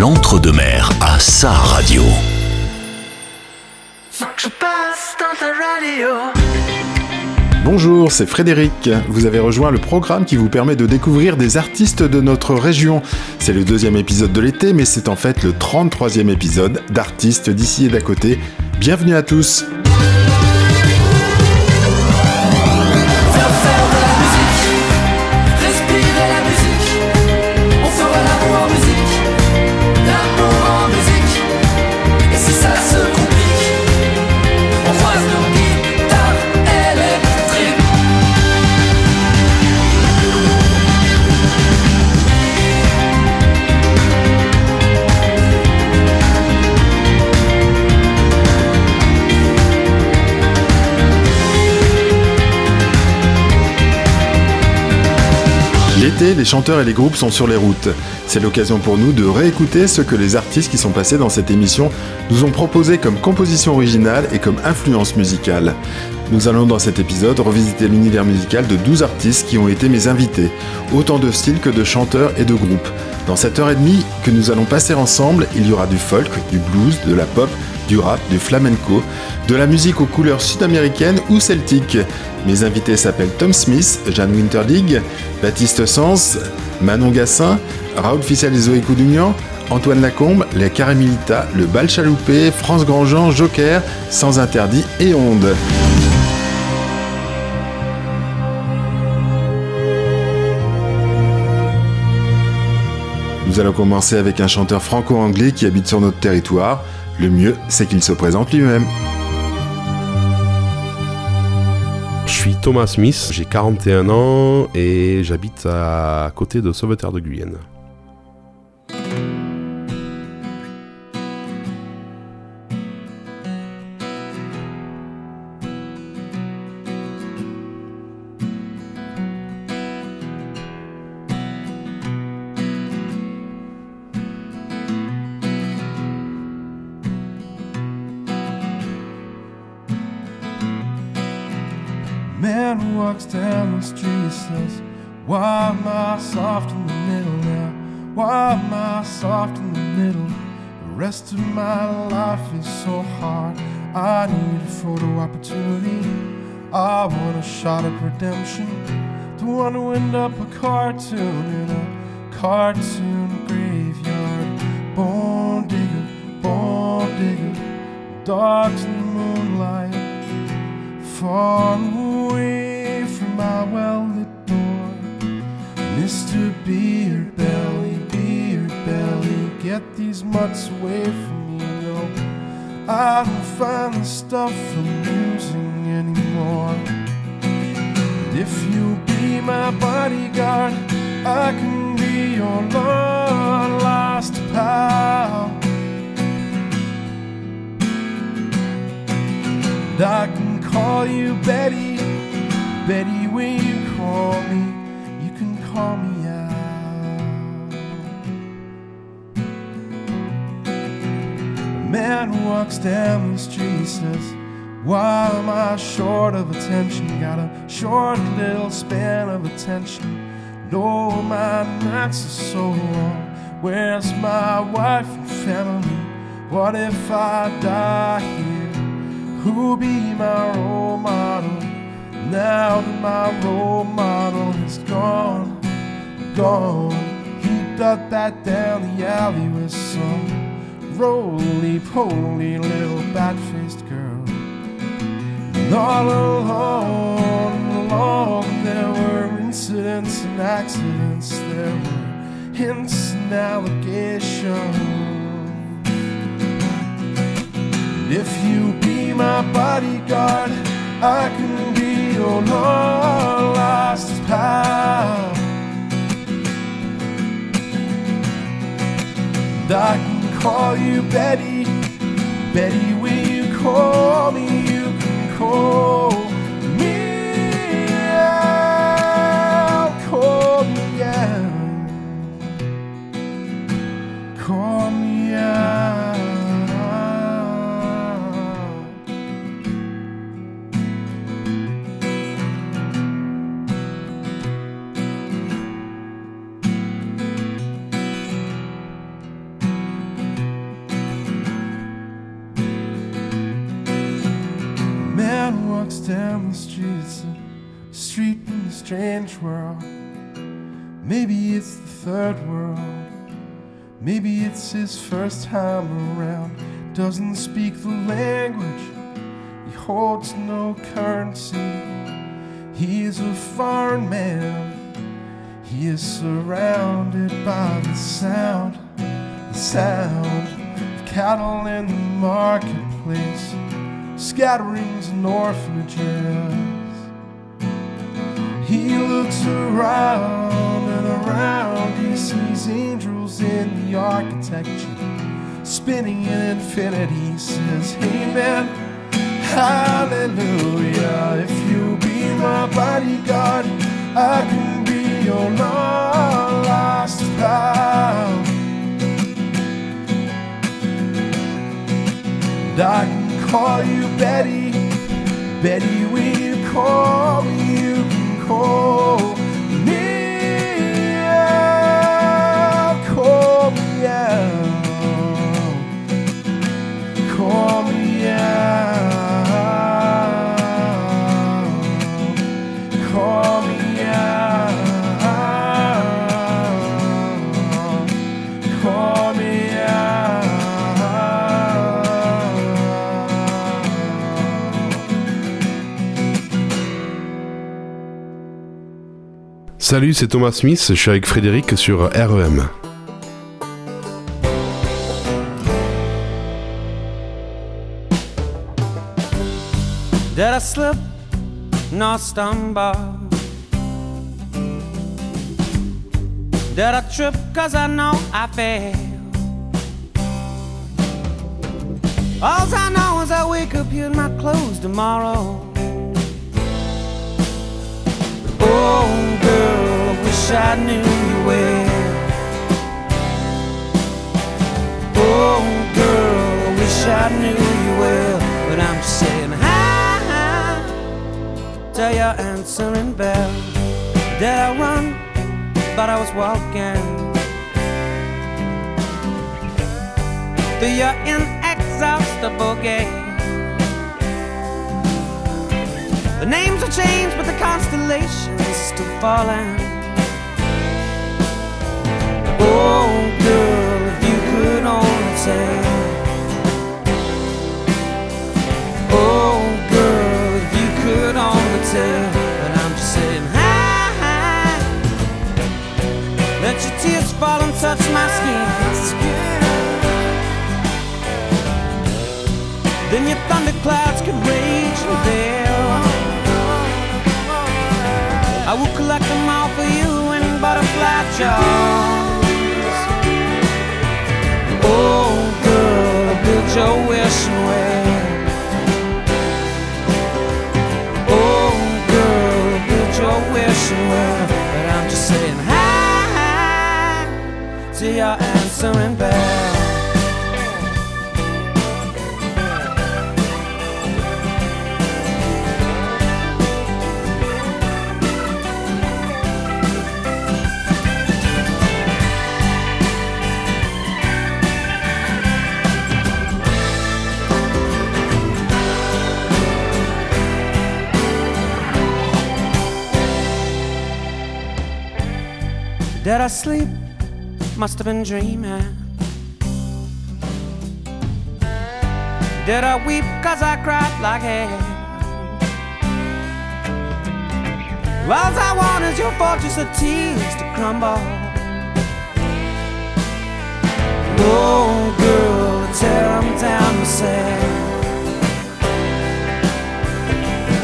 l'entre-deux-mer à sa radio. Bonjour, c'est Frédéric. Vous avez rejoint le programme qui vous permet de découvrir des artistes de notre région. C'est le deuxième épisode de l'été, mais c'est en fait le 33e épisode d'artistes d'ici et d'à côté. Bienvenue à tous. Les chanteurs et les groupes sont sur les routes. C'est l'occasion pour nous de réécouter ce que les artistes qui sont passés dans cette émission nous ont proposé comme composition originale et comme influence musicale. Nous allons dans cet épisode revisiter l'univers musical de 12 artistes qui ont été mes invités, autant de styles que de chanteurs et de groupes. Dans cette heure et demie que nous allons passer ensemble, il y aura du folk, du blues, de la pop, du rap, du flamenco, de la musique aux couleurs sud-américaines ou celtiques. Mes invités s'appellent Tom Smith, Jeanne Winterdig, Baptiste Sens, Manon Gassin, Raoul Fissel et Zoé Coudugnan, Antoine Lacombe, les Caramilita, le Bal Chaloupé, France Grandjean, Joker, Sans Interdit et Onde. Nous allons commencer avec un chanteur franco-anglais qui habite sur notre territoire. Le mieux, c'est qu'il se présente lui-même. Je suis Thomas Smith, j'ai 41 ans et j'habite à côté de Sauveterre de Guyenne. Redemption. Don't want to end up a cartoon in a cartoon graveyard. Bone digger, bone digger, dogs in the moonlight far away from my well lit door. Mr. Beard Belly, Beard Belly, get these mutts away from me. No, I don't find the stuff amusing anymore. If you'll be my bodyguard, I can be your lost pal. And I can call you Betty. Betty, when you call me, you can call me man walks down the street, says, Why am I short of attention? Got a short little span of attention. No, my nights are so long. Where's my wife and family? What if I die here? Who'll be my role model now that my role model is gone? Gone. He ducked that down the alley with some roly poly little bat faced girl. And all along, along, there were incidents and accidents, there were hints and allegations. If you be my bodyguard, I can be your lost pal. I can call you Betty, Betty. When you call me, you down the streets, a street in a strange world. Maybe it's the third world. Maybe it's his first time around. Doesn't speak the language, he holds no currency. He is a foreign man. He is surrounded by the sound, the sound of cattle in the marketplace, scatterings and orphanages. He looks around and around, he sees angels in the architecture, spinning in infinity. He says, Amen, Hallelujah. If you be my bodyguard, I can be your lost pal. And I can call you Betty, bet he will call you, can call Salut, c'est Thomas Smith, je suis avec Frédéric sur REM. Did I slip? Nor stumble? Did I trip? Cause I know I failed? All I know is I wake up here in my clothes tomorrow. Oh, girl, I wish I knew you well. Oh, girl, I wish I knew you well. But I'm saying hi, hi to your answering bell. Did I run? But I was walking. Through your inexhaustible gate. The names will change, but the constellations still falling. Oh, girl, if you could only tell. Oh, girl, if you could only tell. But I'm just saying, hi, hi. Let your tears fall and touch my skin. Then your thunderclouds could rage and veil. I will collect them all for you in butterfly jars. Oh, girl, build your wishing well. Oh, girl, build your wishing well. But I'm just saying hi to your answering bell. Did I sleep? Must have been dreaming. Did I weep cause I cried like hell? All I want is your fortress of tears to crumble. Oh, girl, tear 'em down myself.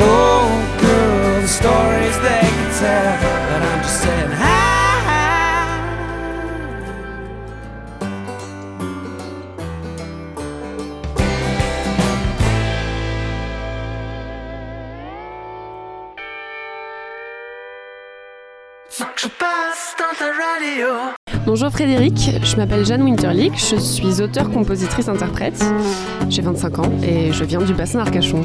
Oh, girl, the stories they can tell. Bonjour Frédéric, je m'appelle Jeanne Winterlick, je suis auteure, compositrice, interprète. J'ai 25 ans et je viens du bassin d'Arcachon.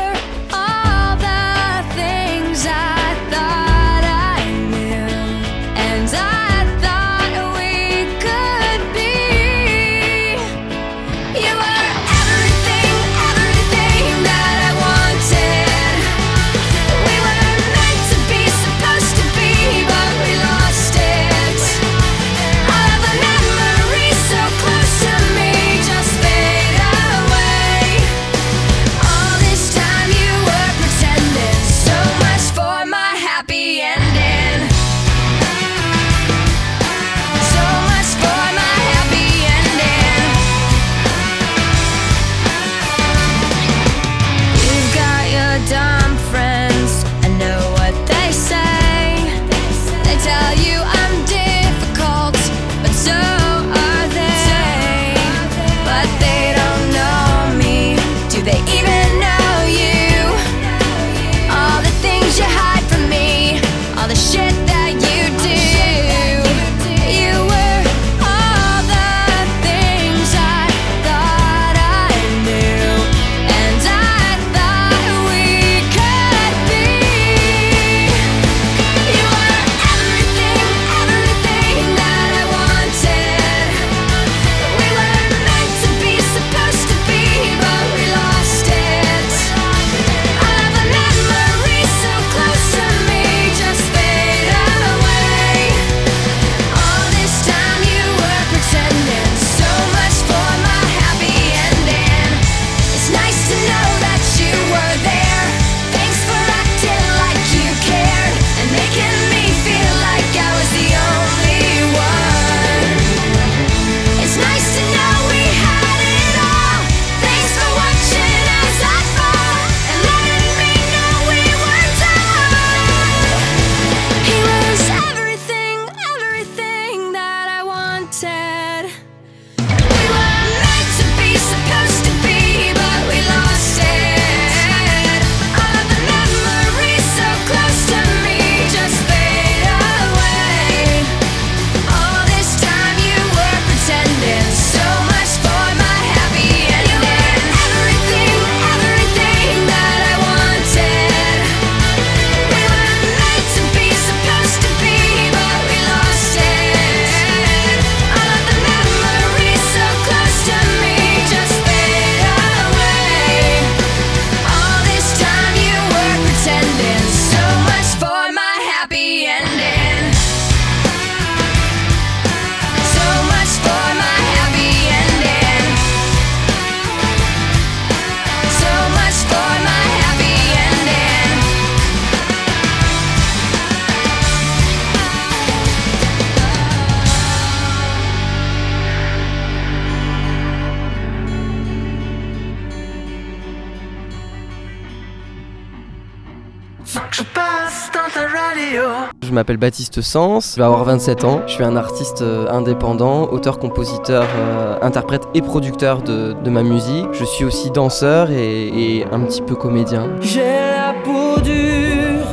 M'appelle Baptiste Sens, je vais avoir 27 ans. Je suis un artiste euh, indépendant, auteur, compositeur, euh, interprète et producteur de, ma musique. Je suis aussi danseur et, un petit peu comédien. J'ai la peau dure,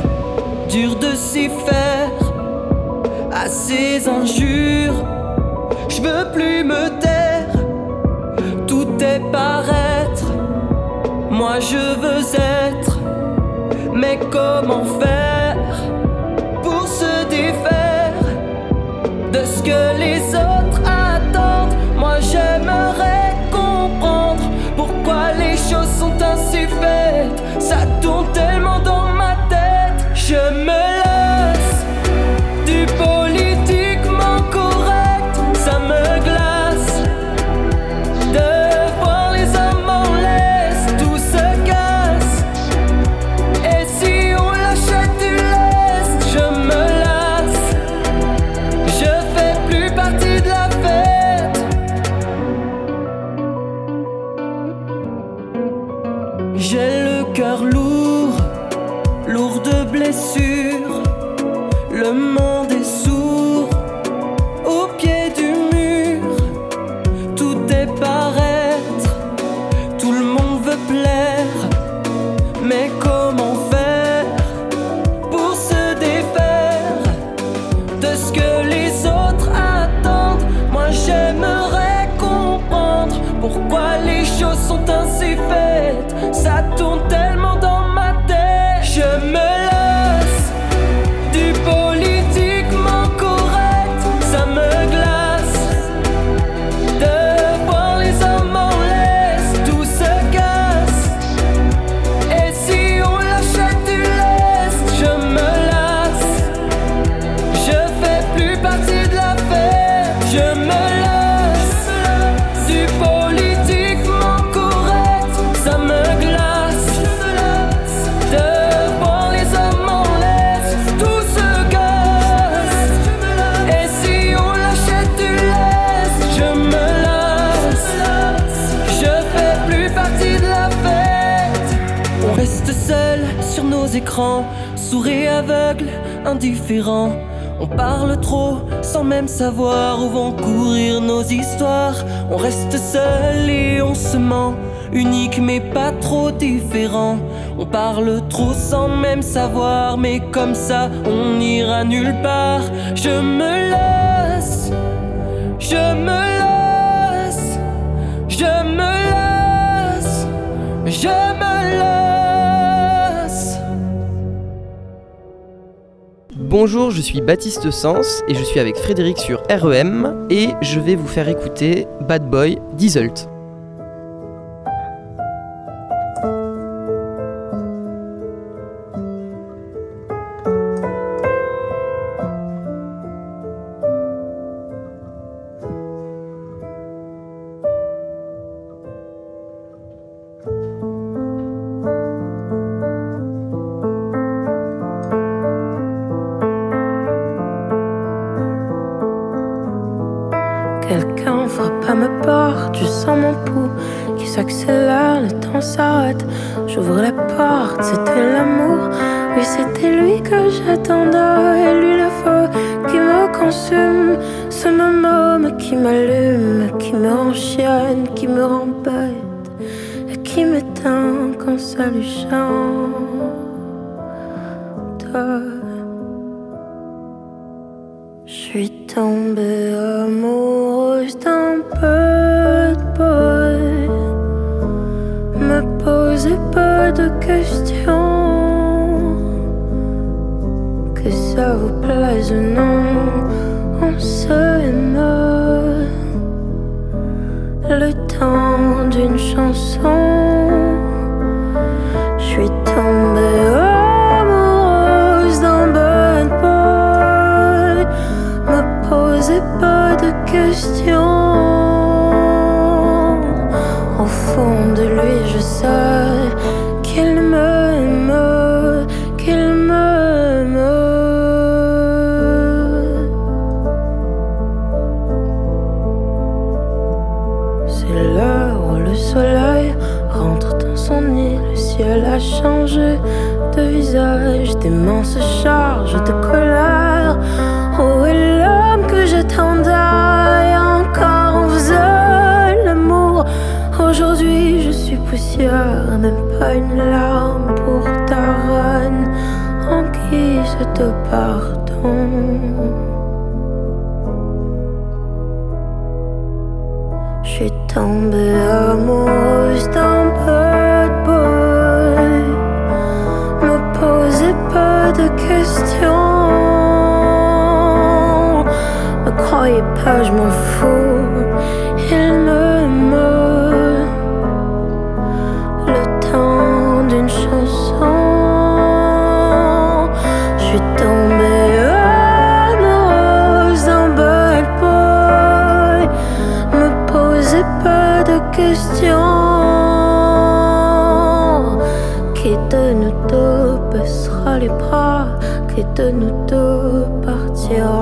dure de s'y faire à injures. Je veux plus me taire, tout est paraître. Moi je veux être, mais comment faire? Faites. Écrans, sourds et aveugles, indifférents. On parle trop sans même savoir où vont courir nos histoires. On reste seul et on se ment, unique mais pas trop différent. On parle trop sans même savoir, mais comme ça on n'ira nulle part. Je me lasse, je me lasse, je me lasse, je me lasse. Bonjour, je suis Baptiste Sens et je suis avec Frédéric sur REM et je vais vous faire écouter Bad Boy d'Isult. Au fond de lui, je sais qu'il m'aime, qu'il m'aime. C'est l'heure où le soleil rentre dans son nid. Le ciel a changé de visage, des mains se chargent de colère. Sueur, même pas une larme pour ta reine en guise de pardon. Je questions. Qui de nous deux baissera les bras? Qui de nous deux partira?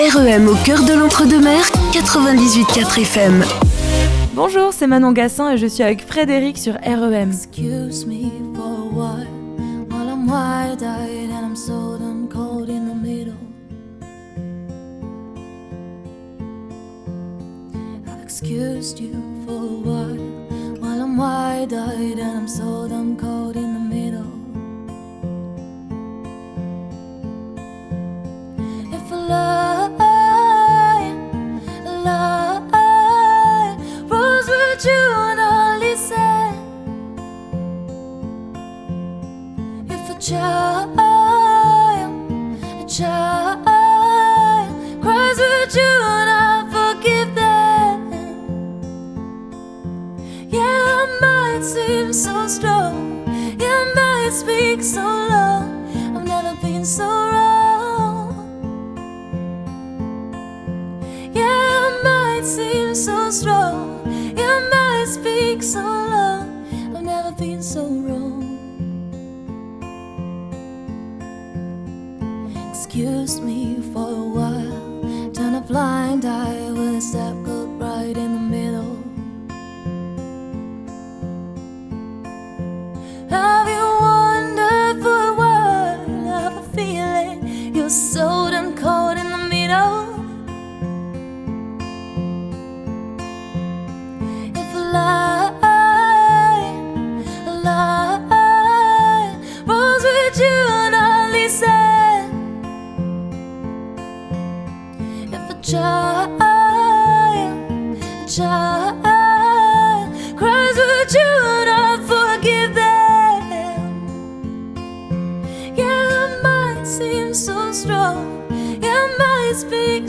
REM au cœur de l'entre-deux-mer, 98.4 FM. Bonjour, c'est Manon Gassin et je suis avec Frédéric sur REM. Excuse me for while while I'm wide-eyed and I'm so done cold in the middle. I've excused you for a while while I'm wide-eyed and I'm so done cold in the middle. If a lie, child, a child cries with you and I forgive them. Yeah, I might seem so strong. Yeah, I might speak so low. I've never been so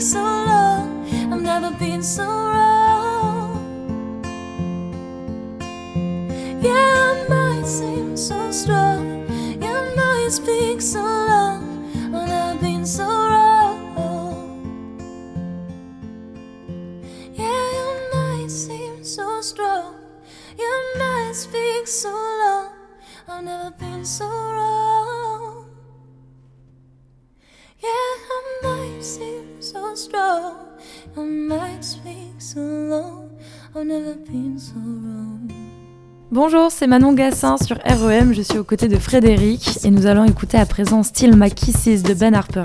so long. I've never been so wrong. Yeah, I might seem so strong. Yeah, I might speak so low. I've never been so wrong. Yeah, I might seem so strong. Yeah, I might speak so low. I've never been so Bonjour, c'est Manon Gassin sur REM. Je suis aux côtés de Frédéric et nous allons écouter à présent Still My Kisses de Ben Harper.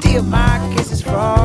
steal my kisses from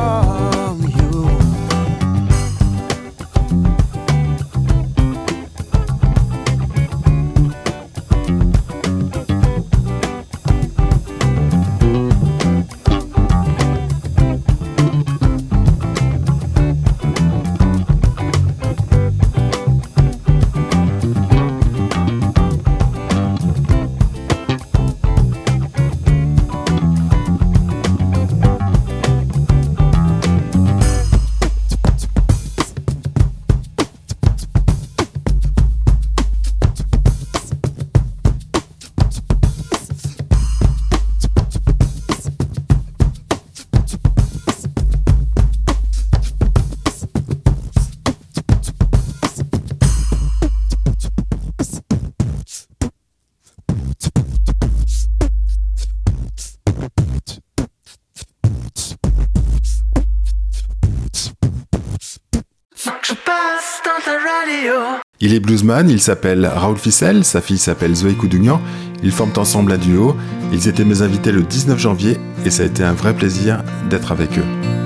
Il est bluesman, il s'appelle Raoul Fissel, sa fille s'appelle Zoé Koudougnan, ils forment ensemble un duo, ils étaient mes invités le 19 janvier et ça a été un vrai plaisir d'être avec eux.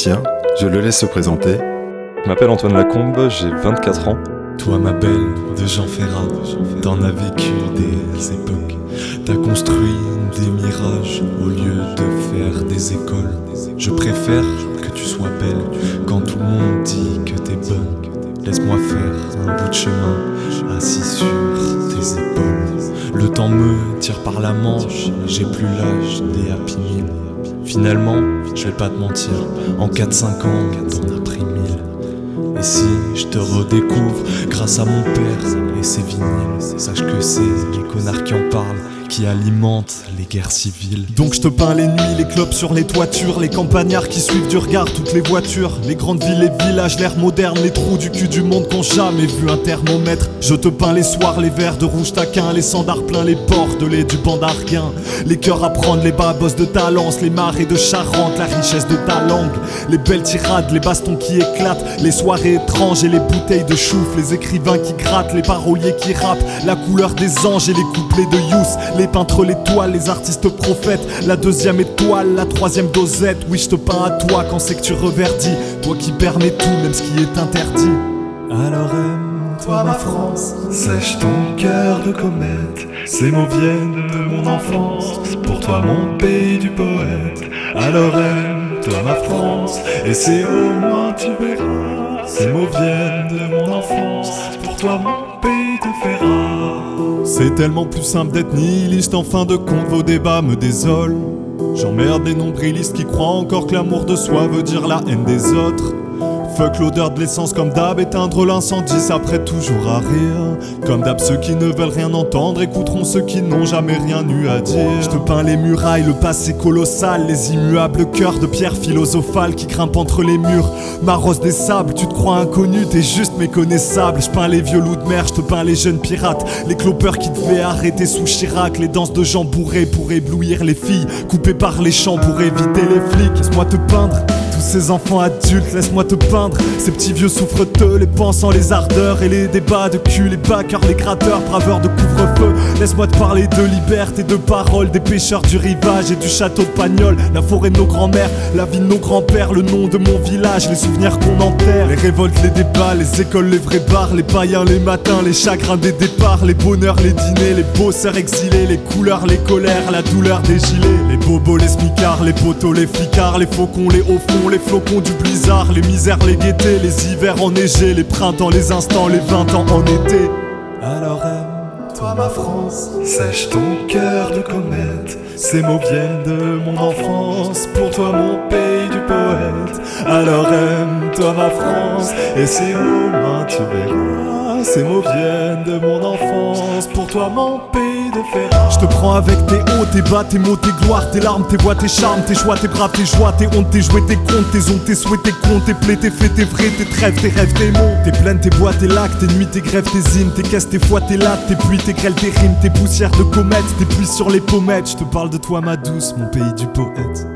musicien. Je le laisse se présenter. Je m'appelle Antoine Lacombe, j'ai 24 ans. Toi, ma belle, de Jean Ferrat, t'en as vécu des époques. T'as construit des mirages au lieu de faire des écoles. Je préfère que tu sois belle quand tout le monde dit que t'es bonne. Laisse-moi faire un bout de chemin assis sur tes épaules. Le temps me tire par la manche, j'ai plus l'âge des happy. Finalement, je vais pas te mentir, en 4-5 ans, t'en as pris mille. Et si je te redécouvre grâce à mon père et ses vinyles, sache que c'est les connards qui en parlent qui alimentent les guerres civiles. Donc je te peins les nuits, les clopes sur les toitures, les campagnards qui suivent du regard toutes les voitures, les grandes villes, les villages, l'air moderne, les trous du cul du monde qu'ont jamais vu. Un thermomètre. Je te peins les soirs, les verres de rouge taquin, les sandards pleins, les ports de lait du bandarguin, les cœurs à prendre, les babos de Talence, les marées de Charente, la richesse de ta langue, les belles tirades, les bastons qui éclatent, les soirées étranges et les bouteilles de chouffe, les écrivains qui grattent, les paroliers qui rappent, la couleur des anges et les couplets de Youss, les peintres, les toiles, les artistes prophètes, la deuxième étoile, la troisième dosette. Oui, je te peins à toi quand c'est que tu reverdis, toi qui permets tout, même ce qui est interdit. Alors aime-toi ma France, sèche ton cœur de comète. Ces mots viennent de mon enfance, pour toi mon pays du poète. Alors aime-toi ma France, et c'est au moins tu verras. Ces mots viennent de mon enfance, pour toi mon pays te fera. C'est tellement plus simple d'être nihiliste, en fin de compte vos débats me désolent. J'emmerde des nombrilistes qui croient encore que l'amour de soi veut dire la haine des autres. Fuck l'odeur de l'essence comme d'hab, éteindre l'incendie, ça prête toujours à rire. Comme d'hab, ceux qui ne veulent rien entendre écouteront ceux qui n'ont jamais rien eu à dire. Je te peins les murailles, le passé colossal, les immuables cœurs de pierre philosophale qui grimpent entre les murs. M'arrose des sables, tu te crois inconnu, t'es juste méconnaissable. Je peins les vieux loups de mer, je te peins les jeunes pirates, les clopeurs qui devaient arrêter sous Chirac, les danses de gens bourrés pour éblouir les filles, coupées par les champs pour éviter les flics. Laisse-moi te peindre ces enfants adultes, laisse-moi te peindre. Ces petits vieux souffreteux, les pensants, les ardeurs Et les débats de cul, les backers, les gratteurs Braveurs de couvre-feu. Laisse-moi te parler de liberté, de parole Des pêcheurs du rivage et du château de Pagnol. La forêt de nos grands-mères, la vie de nos grands-pères Le nom de mon village, les souvenirs qu'on enterre. Les révoltes, les débats, les écoles, les vrais bars Les païens, les matins, les chagrins des départs Les bonheurs, les dîners, les bosseurs exilés Les couleurs, les colères, la douleur des gilets. Les bobos, les smicards, les poteaux, les flicards Les faucons, les hauts fonds, les flocons du blizzard, les misères, les gaietés, les hivers enneigés, les printemps, les instants, les vingt ans en été. Alors aime-toi ma France, sèche ton cœur de comète. Ces mots viennent de mon enfance, pour toi mon pays du poète. Alors aime-toi ma France, et c'est au moins tu verras. Ces mots viennent de mon enfance, pour toi mon pays de Ferrat. Je te prends avec tes hauts, tes bas, tes mots, tes gloires, tes larmes, tes voix, tes charmes, tes choix, tes bras, tes joies, tes hontes, tes jouets, tes comptes, tes ondes, tes souhaits, tes comptes, tes plaies, tes faits, tes vrais, tes trêves, tes rêves, tes mots. Tes plaines, tes bois, tes lacs, tes nuits, tes grèves, tes hymnes, tes caisses, tes fois, tes lattes, tes pluies, tes grêles, tes rimes, tes poussières de comètes, tes pluies sur les pommettes. Je te parle de toi, ma douce, mon pays du poète.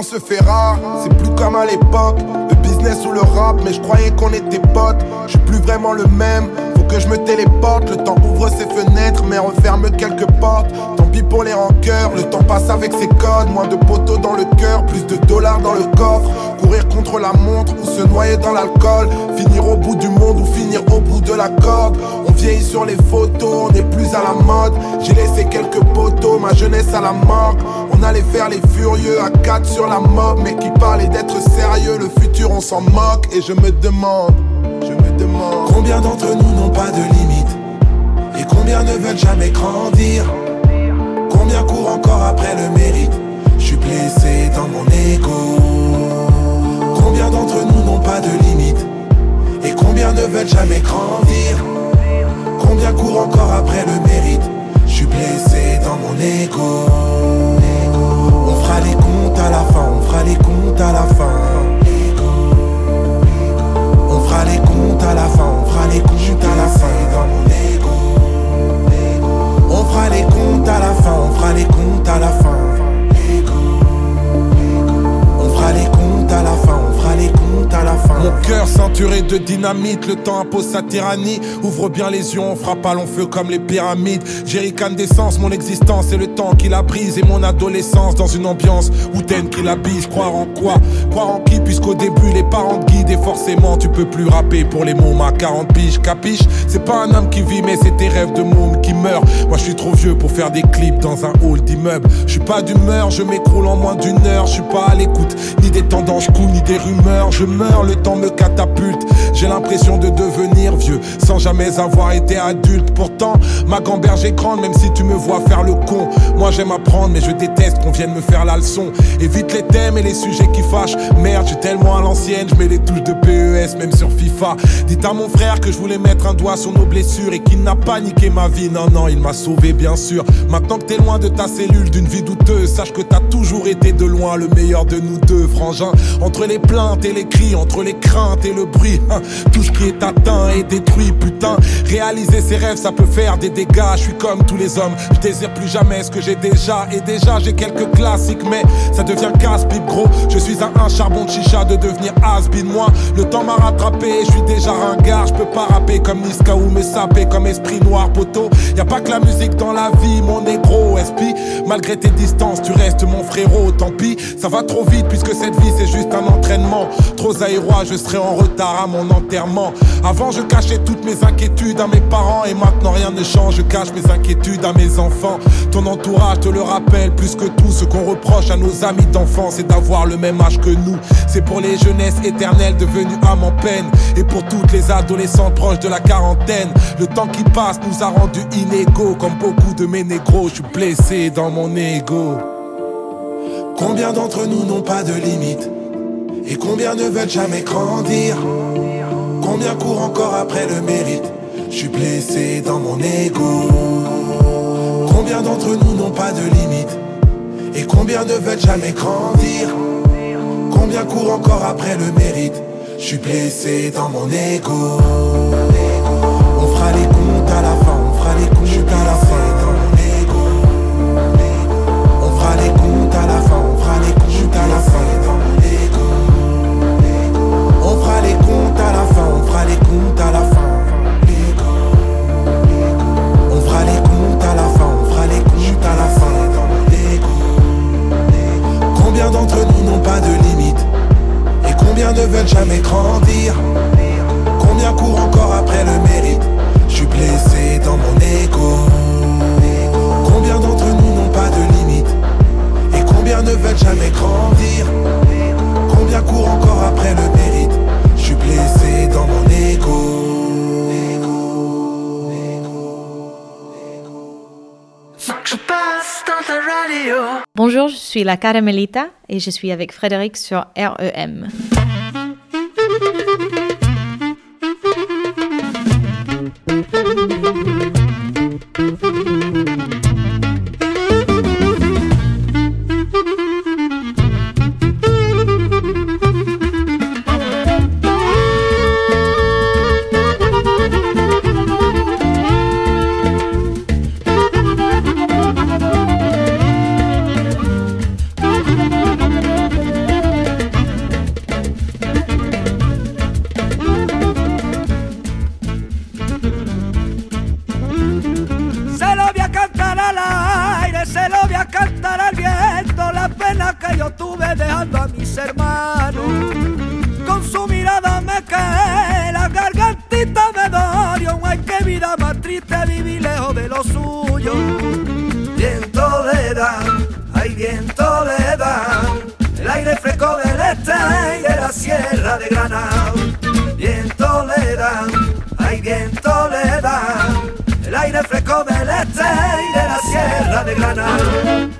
Se fait rare, c'est plus comme à l'époque. Le business ou le rap, mais je croyais qu'on était potes. Je suis plus vraiment le même. Faut que je me téléporte. Le temps ouvre ses fenêtres, mais referme quelques portes. Tant pis pour les rancœurs. Le temps passe avec ses codes. Moins de poteaux dans le cœur, plus de dollars dans le coffre. Courir contre la montre ou se noyer dans l'alcool. Finir au bout du monde ou finir au bout de la corde. On vieillit sur les photos, on n'est plus à la mode. J'ai laissé quelques poteaux, ma jeunesse à la morgue. On allait faire les furieux à 4 sur la mob, mais qui parlait d'être sérieux. Le futur, on s'en moque et je me demande, je me demande. Combien d'entre nous n'ont pas de limite Et combien ne veulent jamais grandir? Combien courent encore après le mérite? Je suis blessé dans mon ego. Combien d'entre nous n'ont pas de limite Et combien ne veulent jamais grandir? Combien courent encore après le mérite? Je suis blessé dans mon ego fera les comptes à la fin, on fera les comptes à la fin. On fera les comptes à la fin, on fera les comptes à la fin. Dans mon ego On fera les comptes à la fin, on fera les comptes à la fin. On fera les comptes Mon cœur ceinturé de dynamite, le temps impose sa tyrannie. Ouvre bien les yeux, on frappe à long feu comme les pyramides. Jerrycan d'essence, mon existence et le temps qui la brise. Et mon adolescence dans une ambiance hautaine qui la bise. Croire en quoi? Croire en qui? Puisqu'au début, les parents te guident et forcément, tu peux plus rapper pour les mômes à 40 piges. Capiche? C'est pas un homme qui vit, mais c'est tes rêves de môme qui meurent. Moi, je suis trop vieux pour faire des clips dans un hall d'immeuble. Je suis pas d'humeur, je m'écroule en moins d'une heure. Je suis pas à l'écoute ni des tendances coups, ni des rumeurs. Je meurs, le temps me catapulte. J'ai l'impression de devenir vieux sans jamais avoir été adulte. Pourtant, ma gamberge est grande, même si tu me vois faire le con. Moi, j'aime apprendre, mais je déteste qu'on vienne me faire la leçon. Évite les thèmes et les sujets qui fâchent. Merde, je suis tellement à l'ancienne, je mets les touches de PES, même sur FIFA. Dites à mon frère que je voulais mettre un doigt sur nos blessures et qu'il n'a pas niqué ma vie. Non, non, il m'a sauvé, bien sûr. Maintenant que t'es loin de ta cellule, d'une vie douteuse, sache que t'as toujours été de loin le meilleur de nous deux, frangin. Entre les plaintes et les cris, entre les craintes et le bruit, hein, tout ce qui est atteint est détruit, putain. Réaliser ses rêves, ça peut faire des dégâts. Je suis comme tous les hommes, je désire plus jamais ce que j'ai déjà. Et déjà, j'ai quelques classiques, mais ça devient casse-pipe, gros. Je suis à un charbon de chicha de devenir has Moi, le temps m'a rattrapé, je suis déjà ringard. Je peux pas rapper comme Niska ou me saper comme esprit noir, poteau. Y a pas que la musique dans la vie, mon négro, SP. Malgré tes distances, tu restes mon frérot, tant pis. Ça va trop vite puisque cette vie c'est juste un entraînement. Je serai en retard à mon enterrement. Avant, je cachais toutes mes inquiétudes à mes parents et maintenant rien ne change. Je cache mes inquiétudes à mes enfants. Ton entourage te le rappelle plus que tout. Ce qu'on reproche à nos amis d'enfance, c'est d'avoir le même âge que nous. C'est pour les jeunesses éternelles devenues âmes en peine et pour toutes les adolescentes proches de la quarantaine. Le temps qui passe nous a rendus inégaux comme beaucoup de mes négros. Je suis blessé dans mon ego. Combien d'entre nous n'ont pas de limite Et combien ne veulent jamais grandir? Combien courent encore après le mérite? Je suis blessé dans mon ego. Combien d'entre nous n'ont pas de limite Et combien ne veulent jamais grandir? Combien courent encore après le mérite? Je suis blessé dans mon ego. On fera les comptes à la fin On fera les comptes à la fin On fera les comptes les comptes à la fin On fera les comptes à la fin. On fera les à la fin Combien d'entre nous n'ont pas de limite Et combien ne veulent jamais grandir? Combien courent encore après le mérite? Je suis blessé dans mon ego Combien d'entre nous n'ont pas de limite Et combien ne veulent jamais grandir? Combien courent encore après le mérite blessé dans mon ego Je passe dans ta radio. Bonjour, je suis la Caramelita et je suis avec Frédéric sur REM. Dejando a mis hermanos. Con su mirada me cae, la gargantita me dolió, ay qué vida más triste vivir lejos de lo suyo. Viento le da, ay viento le da, el aire fresco del este y de la sierra de Granada. Viento le da, ay viento le da, el aire fresco del este y de la sierra de Granada.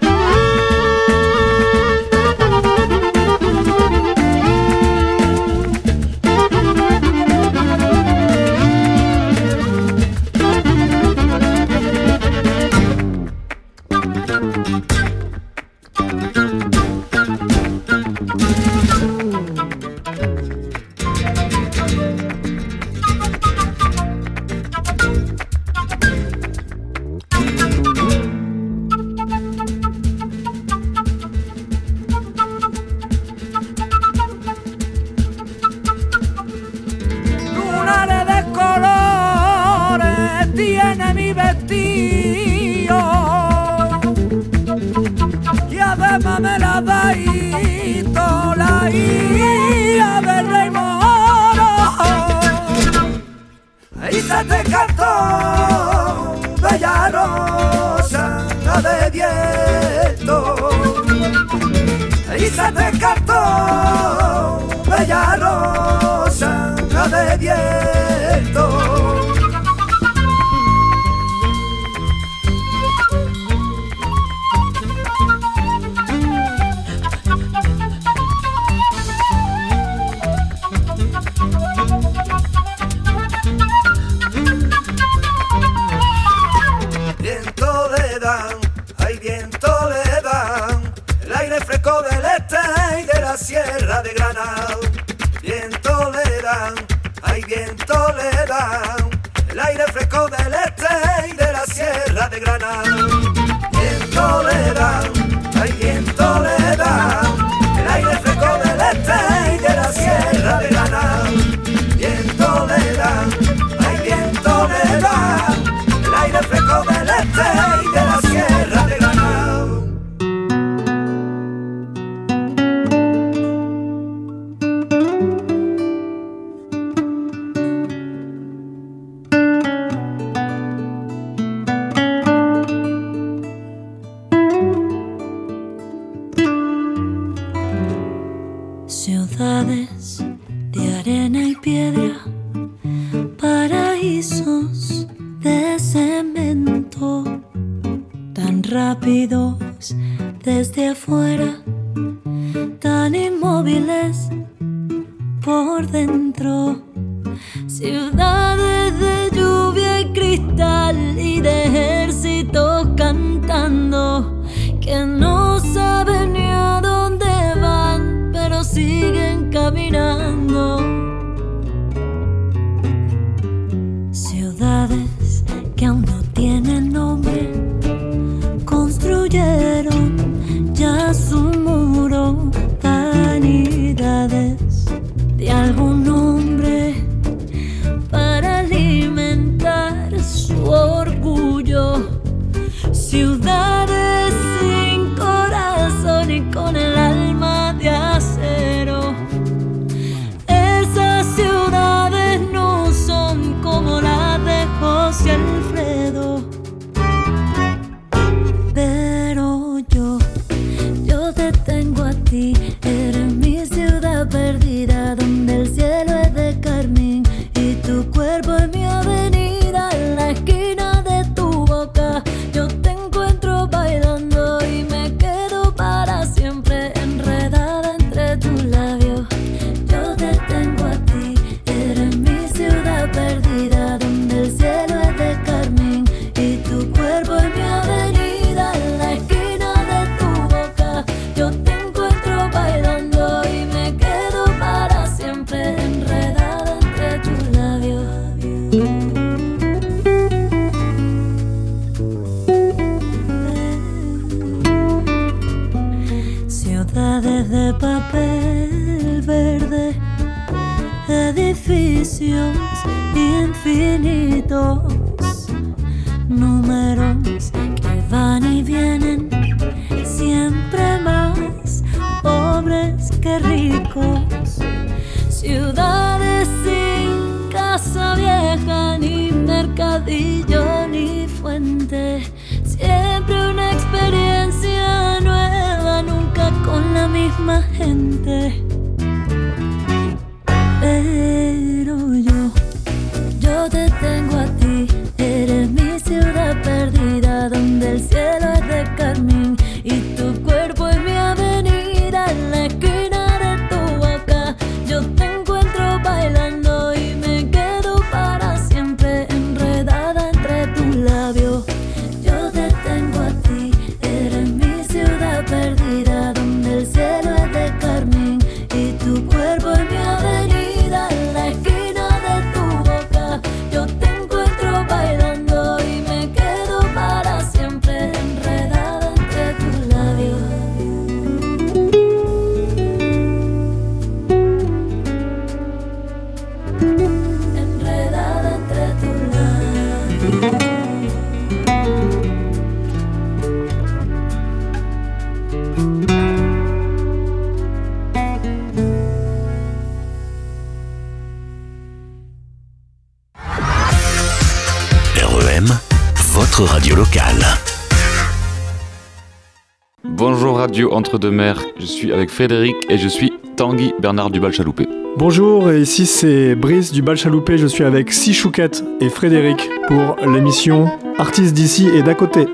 de cemento tan rápido Entre-deux-Mers. Je suis avec Frédéric et je suis Tanguy Bernard Dubal-Chaloupé. Bonjour, ici c'est Brice Dubal-Chaloupé. Je suis avec Sichouquette et Frédéric pour l'émission Artistes d'ici et d'à côté.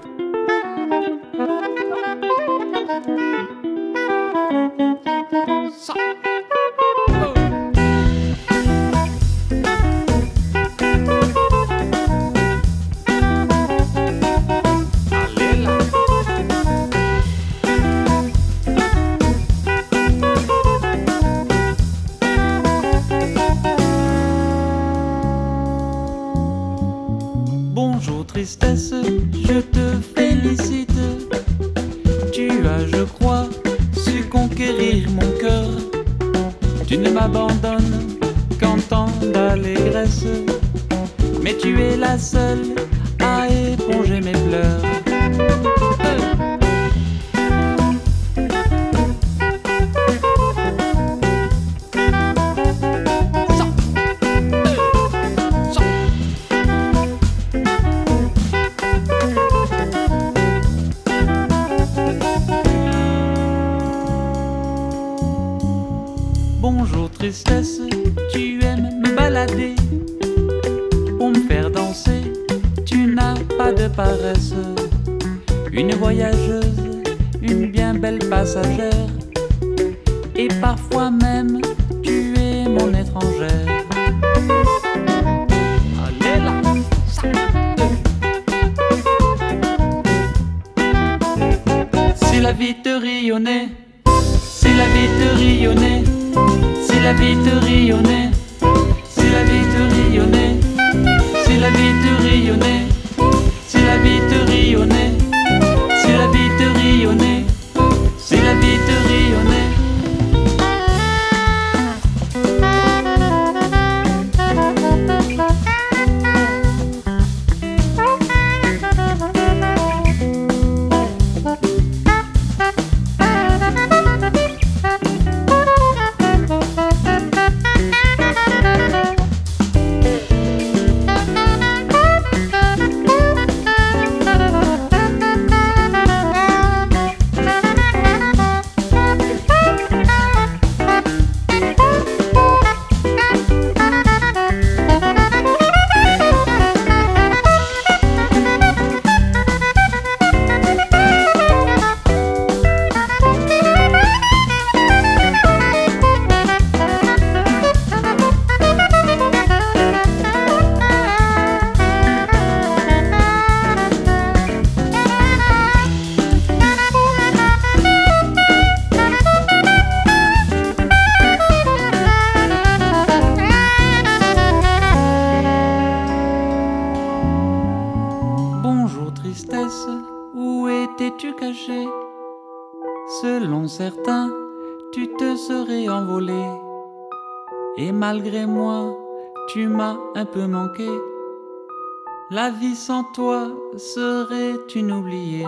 La vie sans toi serait une oubliée.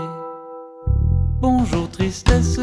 Bonjour tristesse,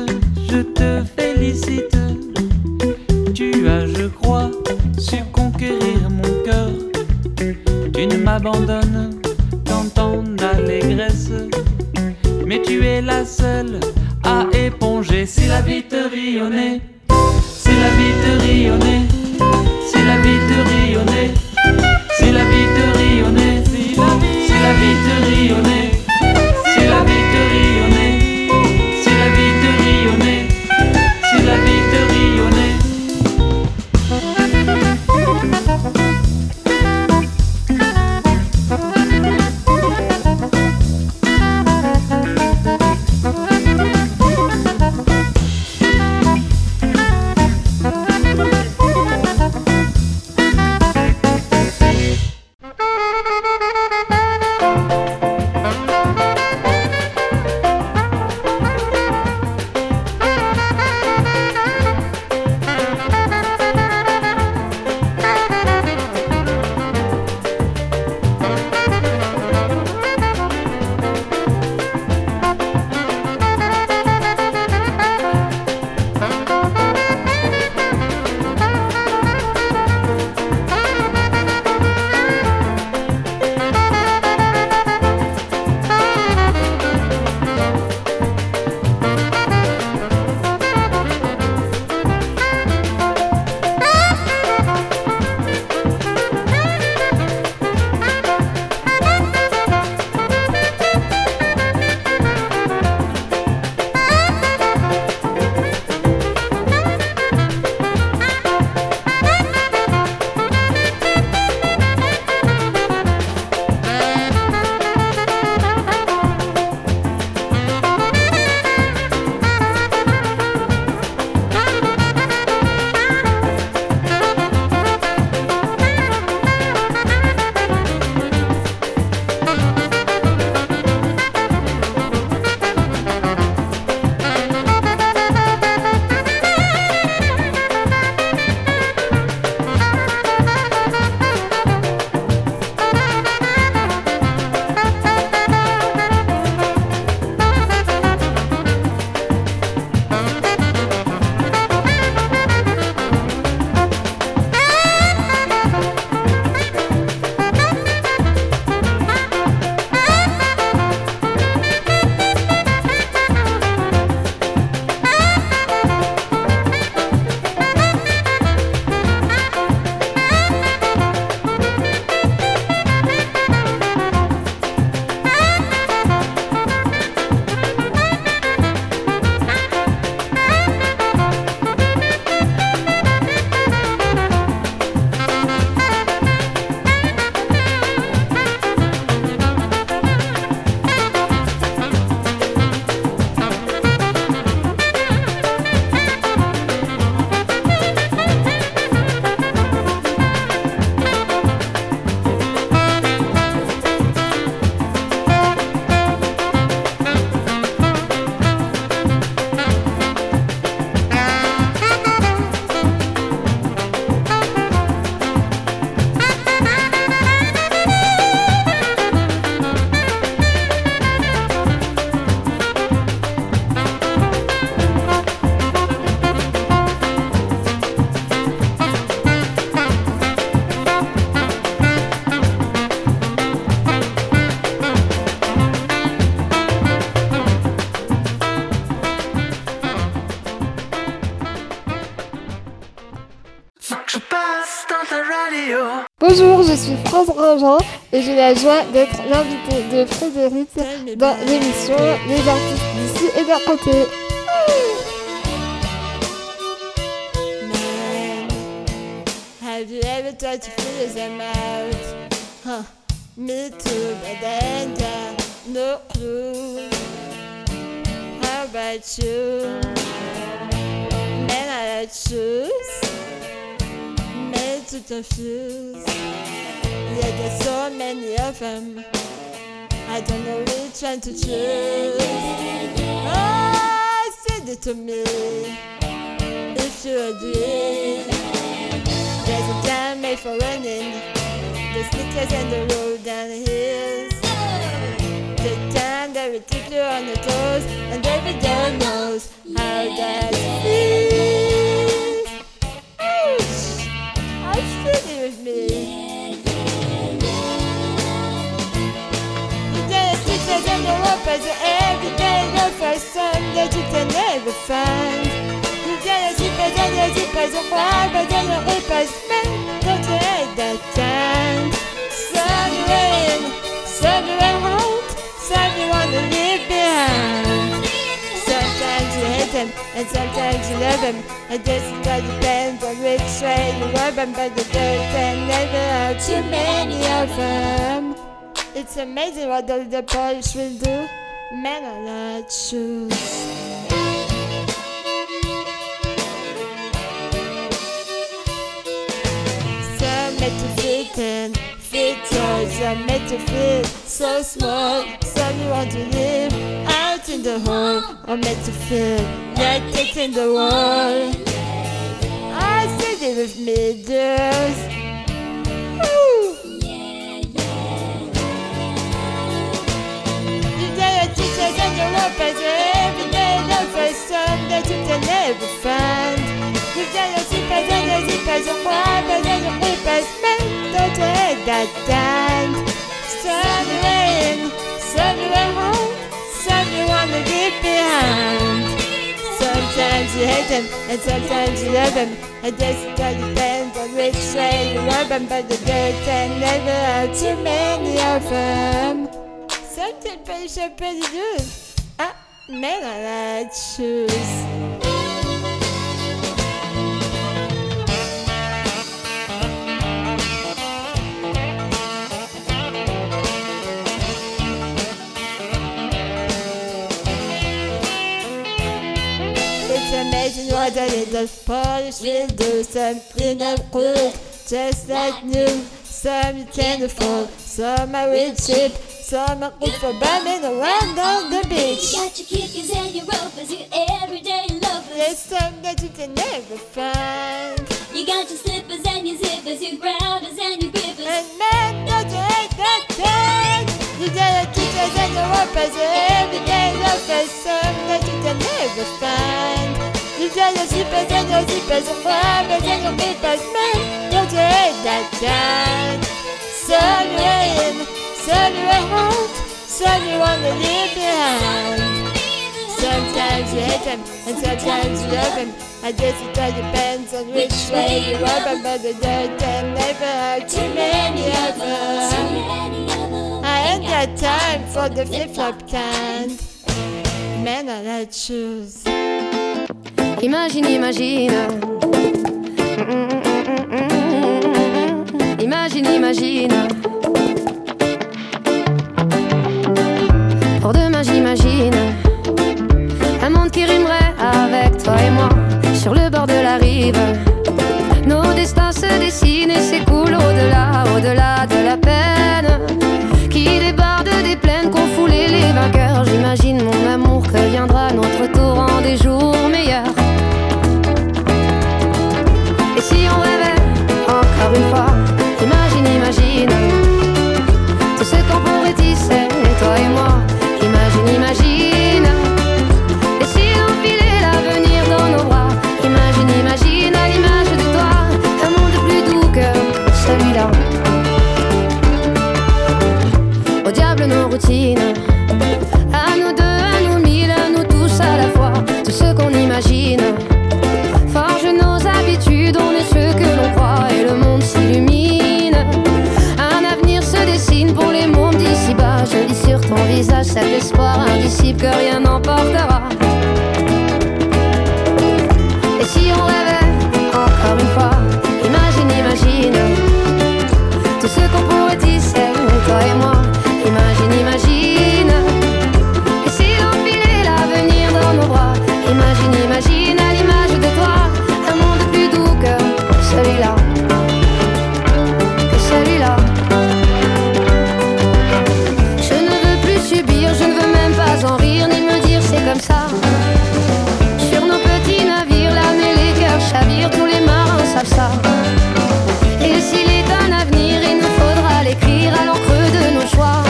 je suis France Grandjean et j'ai la joie d'être l'invité de Frédéric dans l'émission Les artistes d'ici et d'à côté. Have you ever tried to figure them out? Huh. Me too, but then uh, no clue. How about you? Men I like shoes, made to confuse. Yeah, there's so many of them. I don't know which one to choose. Oh, send it to me if you agree. There's a time made for running. The sneakers and the road down the hills. The time that will keep you on your toes, and every girl knows how that feels. me. Today is Tuesday and the rappers every day. The first time that you can never find. Today is zippers and the zippers are fly, but then the hippers, man, don't you hate that time? Some rain, some rain hot, some you wanna leave behind. You them, and sometimes you love them. It all depends on which way you rub them, but the dirt and never have too many of them. It's amazing what all the polish will do. Men are not shoes. Some made to fit in, fit yours. Some made to feel so small. Some you want to live in the hole, I'm meant to feel that it's in the wall. I said it with me, there's. Today I teach us and the lovers, every day lovers, some that you can never find. Today I see as and the zippers, and wipers and the whippers, meant to head that time. Some rain, some rain you wanna. Sometimes you hate them, and sometimes you love them. It all depends on which way you rub them, but the dirt and never have too many of them. Something pretty sure pretty good. Ah, man, I like shoes. Amazing what a little polish will do. Some clean up quick, just like new. Some afford, some are real cheap. Some are good for bumming around on the beach. You got your kickers and your ropers, your everyday lovers. There's some that you can never find. You got your slippers and your zippers, your grounders and your grippers. And man, don't you hate that kind? You got your kickers and your ropers, your everyday lovers. Some that you can never find. Rubbers and your grippers. Man, don't you leave behind. Sometimes you hate them, and sometimes you love them. I guess it all depends on which way you rub them, but the dirt and never have too many of them. I ain't got time for the flip-flop kind. Men are like shoes. Imagine, imagine. Imagine, imagine. Pour demain, j'imagine un monde qui rimerait avec toi et moi sur le bord de la rive. Nos destins se dessinent et s'écoulent au-delà, au-delà de la peine qui déborde des plaines qu'ont foulé les vainqueurs. J'imagine mon amour que viendra notre tour en des jours meilleurs. Impossible que rien n'emportera. Et s'il est un avenir, il nous faudra l'écrire à l'encre de nos choix.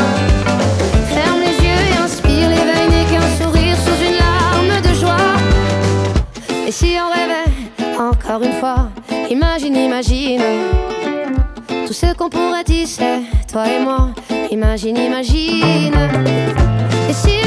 Ferme les yeux et inspire, l'éveil n'est qu'un sourire sous une larme de joie. Et si on rêvait, encore une fois, imagine, imagine. Tout ce qu'on pourrait dire, c'est toi et moi. Imagine, imagine. Et si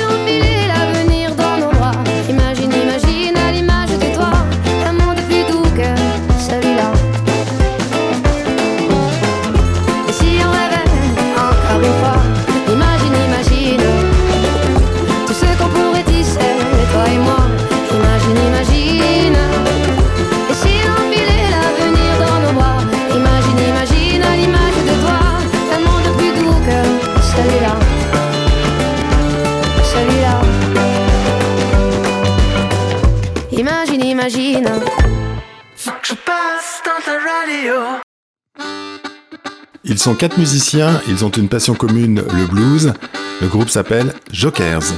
Ils sont quatre musiciens, ils ont une passion commune, le blues. Le groupe s'appelle Jokers.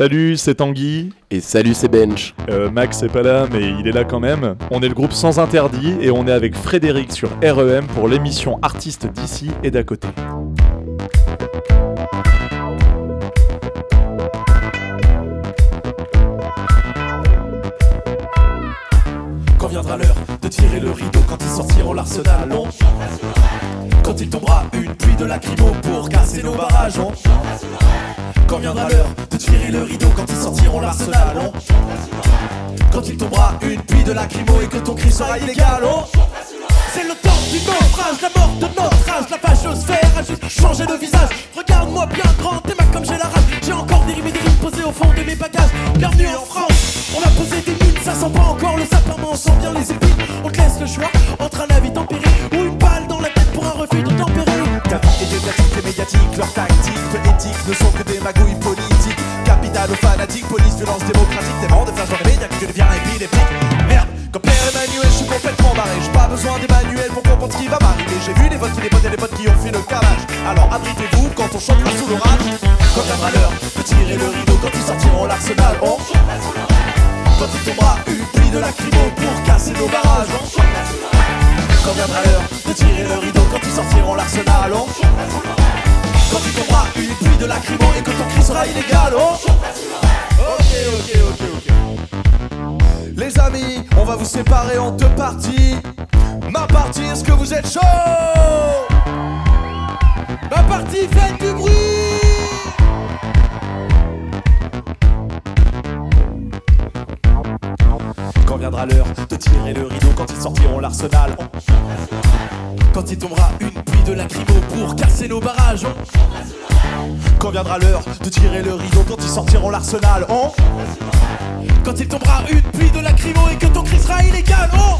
Salut, c'est Tanguy. Et salut, c'est Bench. Euh, Max est pas là, mais il est là quand même. On est le groupe Sans Interdit et on est avec Frédéric sur REM pour l'émission Artistes d'ici et d'à côté. Quand viendra l'heure de tirer le rideau quand ils sortiront l'arsenal, on Quand il tombera une pluie de lacrymo pour casser nos barrages, on Quand viendra l'heure de tirer le rideau quand ils sortiront l'arsenal, on Quand il tombera une pluie de lacrymo et que ton cri sera illégal, on c'est le temps du naufrage, la mort de notre âge, la fâchosphère a juste changé de visage. Regarde-moi bien grand, t'es ma comme j'ai la rage. J'ai encore des rimes et des rimes posées au fond de mes bagages. Bienvenue en France, on a posé des mines, ça sent pas encore le sapin, mais on sent bien les épines. On te laisse le choix entre un avis tempéré ou une pour un refus de tempérer. Ta vie est médiatique et médiatique, leurs tactiques peu éthiques ne sont que des magouilles politiques. Capital aux fanatiques, police, violence démocratique, des vents de flash dans les médias que tu deviens épileptique. Merde, comme Père Emmanuel, je suis complètement barré. J'ai pas besoin d'Emmanuel pour comprendre ce qui va m'arriver. J'ai vu les votes, les potes et les potes qui ont fait le cavage. Alors abritez-vous quand on chantera sous l'orage. Quand viendra l'heure de tirer le rideau, quand ils sortiront l'arsenal, on Quand il tombera une pluie de lacrymo pour casser nos barrages, on Quand viendra l'heure de tirer le rideau, quand ils sortiront l'arsenal, on Quand il tombera une pluie de lacrymo et que ton cri sera illégal, on Ok, ok, ok, ok. Les amis, on va vous séparer en deux parties. Ma partie, est-ce que vous êtes chaud? Ma partie, faites du bruit Quand viendra l'heure de tirer le rideau, quand ils sortiront l'arsenal, quand il tombera une pluie de lacrymo pour casser nos barrages, quand viendra l'heure de tirer le rideau, quand ils sortiront l'arsenal, on quand il tombera une pluie de lacrymo et que ton cri sera illégal, oh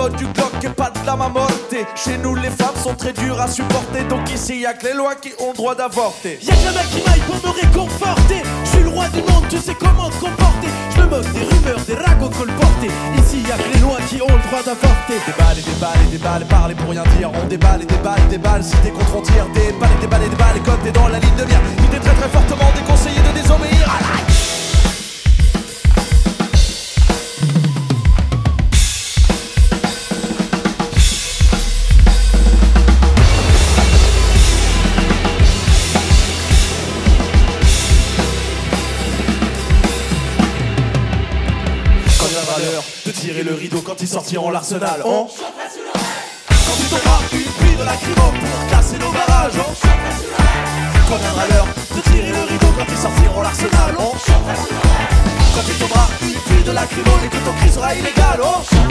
mode du Glock et pas de la morte Chez nous les femmes sont très dures à supporter. Donc ici y a que les lois qui ont le droit d'avorter. Y'a que la mec qui m'aille pour me réconforter. Je suis le roi du monde, tu sais comment te comporter. Je me moque des rumeurs, des ragots colportés. Ici y a que les lois qui ont le droit d'avorter. Des balles et des balles et des balles, parler pour rien dire. On déballe et des balles, des balles, si t'es contre on tire. Des balles et des balles et des balles, et comme t'es dans la ligne de mire. Il est très très fortement déconseillé de désobéir à la le rideau quand ils sortiront l'arsenal, on Quand il tombera une pluie de lacrymo pour casser nos barrages, on Quand viendra l'heure de tirer le rideau quand ils sortiront l'arsenal, on Quand il tombera une pluie de lacrymo et que ton cri sera illégal, on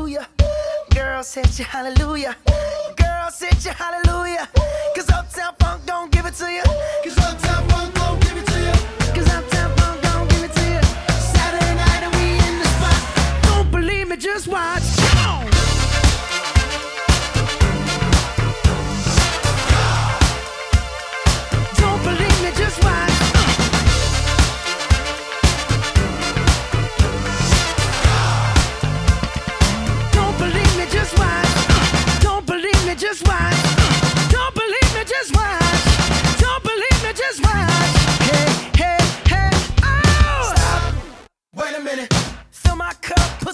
Girls hit you, hallelujah. Girls hit you, hallelujah. Cause Uptown Funk don't give it to you. Cause Uptown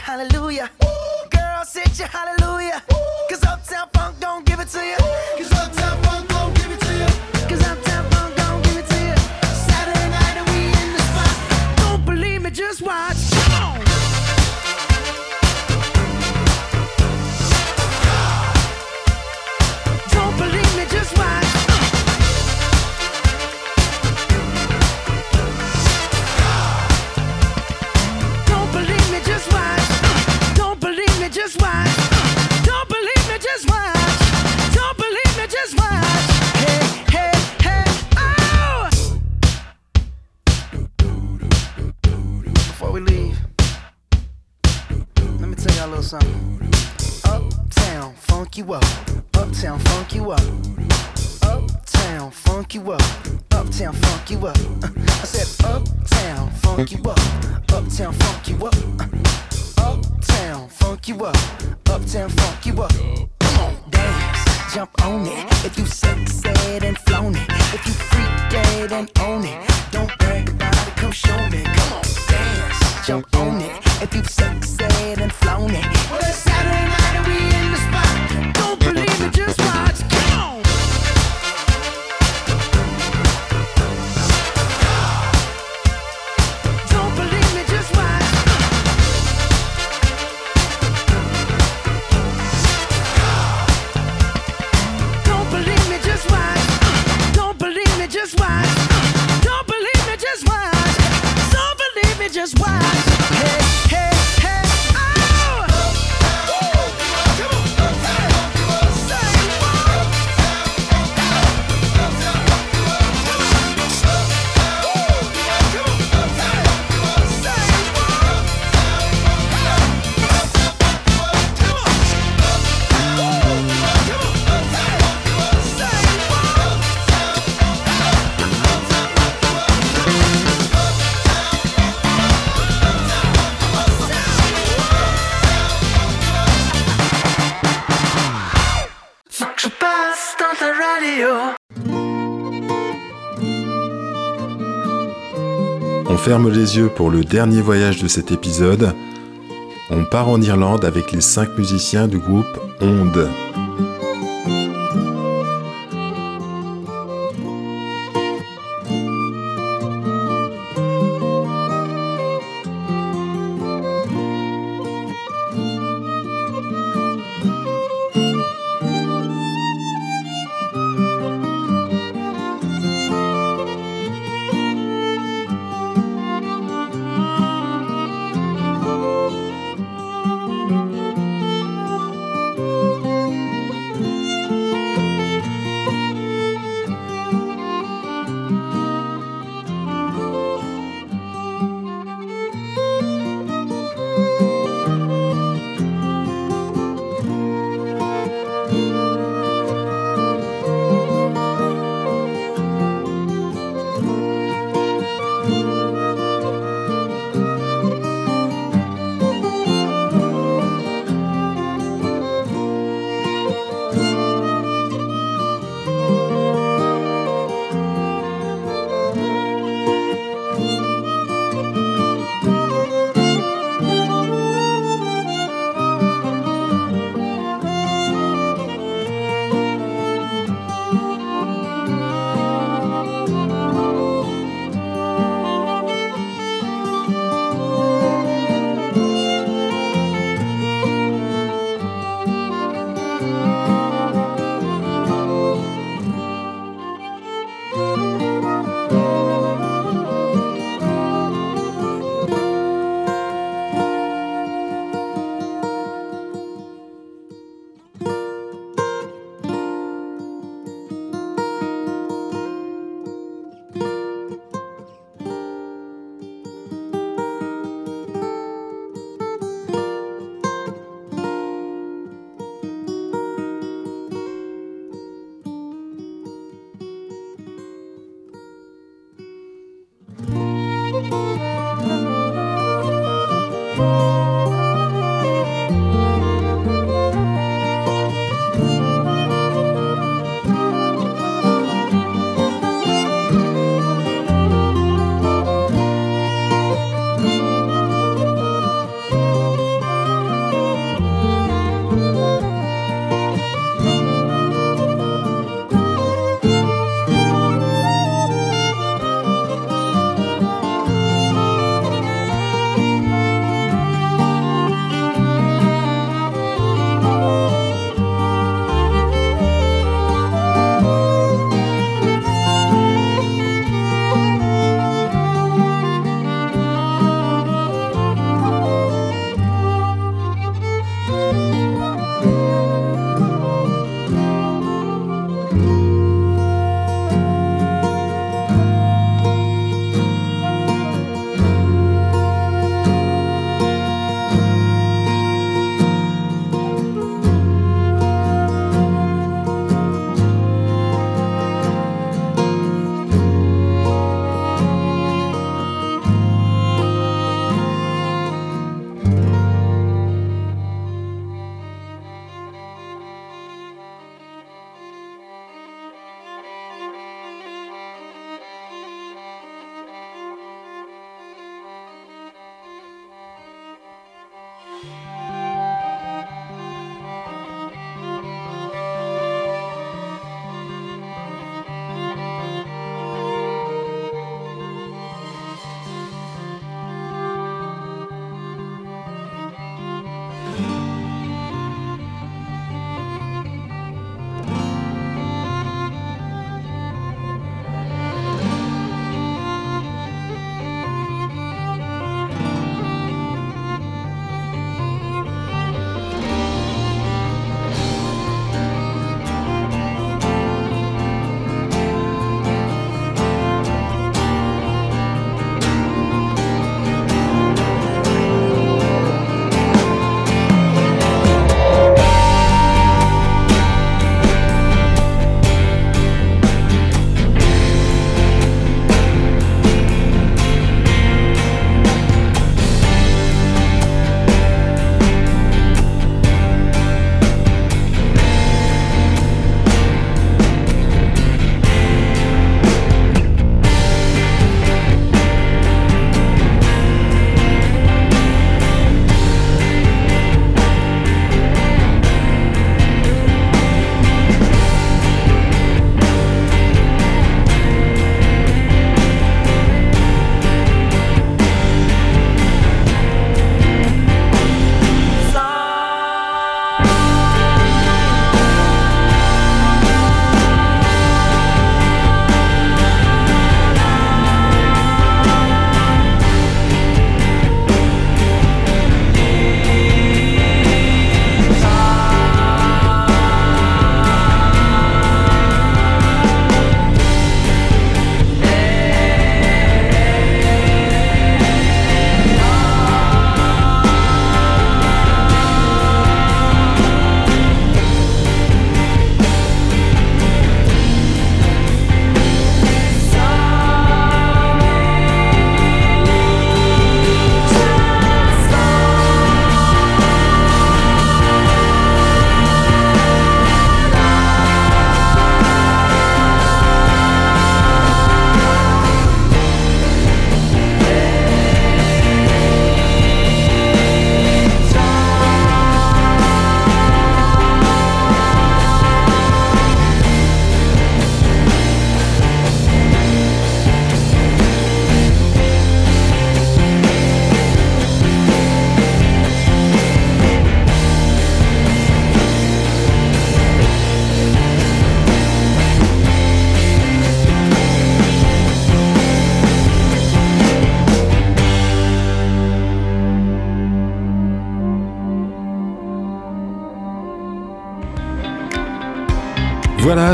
hallelujah. Ooh. Girl, sit your hallelujah. Ooh. Cause Uptown Funk don't give it to you. Ooh. ferme les yeux pour le dernier voyage de cet épisode. On part en Irlande avec les cinq musiciens du groupe Onde.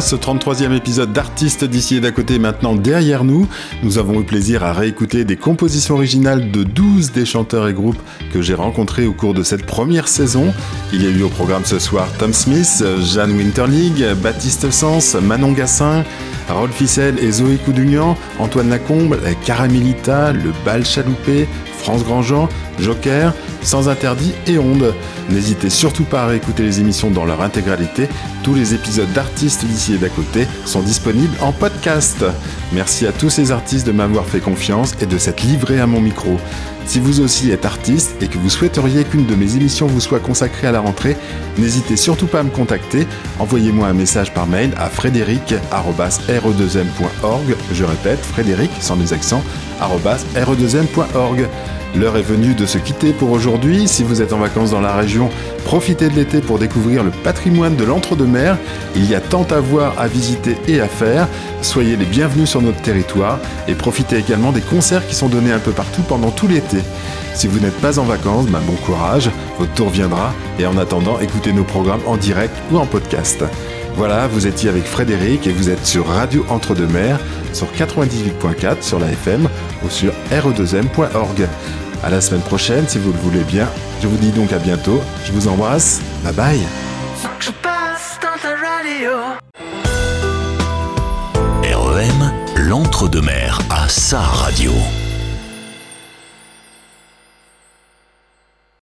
Ce 33e épisode d'Artistes d'ici et d'à côté maintenant derrière nous. Nous avons eu plaisir à réécouter des compositions originales de 12 des chanteurs et groupes que j'ai rencontrés au cours de cette première saison. Il y a eu au programme ce soir Tom Smith, Jeanne Winterlig, Baptiste Sens, Manon Gassin, Harold Ficelle et Zoé Coudugnan, Antoine Lacombe, la Caramelita, le Bal Chaloupé, France Grandjean, Joker, Sans Interdit et Onde. N'hésitez surtout pas à réécouter les émissions dans leur intégralité. Tous les épisodes d'artistes d'ici et d'à côté sont disponibles en podcast. Merci à tous ces artistes de m'avoir fait confiance et de s'être livrés à mon micro. Si vous aussi êtes artiste et que vous souhaiteriez qu'une de mes émissions vous soit consacrée à la rentrée, n'hésitez surtout pas à me contacter. Envoyez-moi un message par mail à frédéric.re2m.org. Je répète, frédéric, sans les accents, re2m.org. L'heure est venue de se quitter pour aujourd'hui. Si vous êtes en vacances dans la région, profitez de l'été pour découvrir le patrimoine de l'entre-deux-mers. Il y a tant à voir, à visiter et à faire. Soyez les bienvenus sur notre territoire et profitez également des concerts qui sont donnés un peu partout pendant tout l'été. Si vous n'êtes pas en vacances, ben bon courage, votre tour viendra et en attendant, écoutez nos programmes en direct ou en podcast. Voilà, vous étiez avec Frédéric et vous êtes sur Radio Entre-deux-Mers, sur 98.4 sur la FM ou sur re2m.org. À la semaine prochaine si vous le voulez bien. Je vous dis donc à bientôt. Je vous embrasse. Bye bye. Je passe dans ta radio. REM, l'entre-deux-mers à sa radio.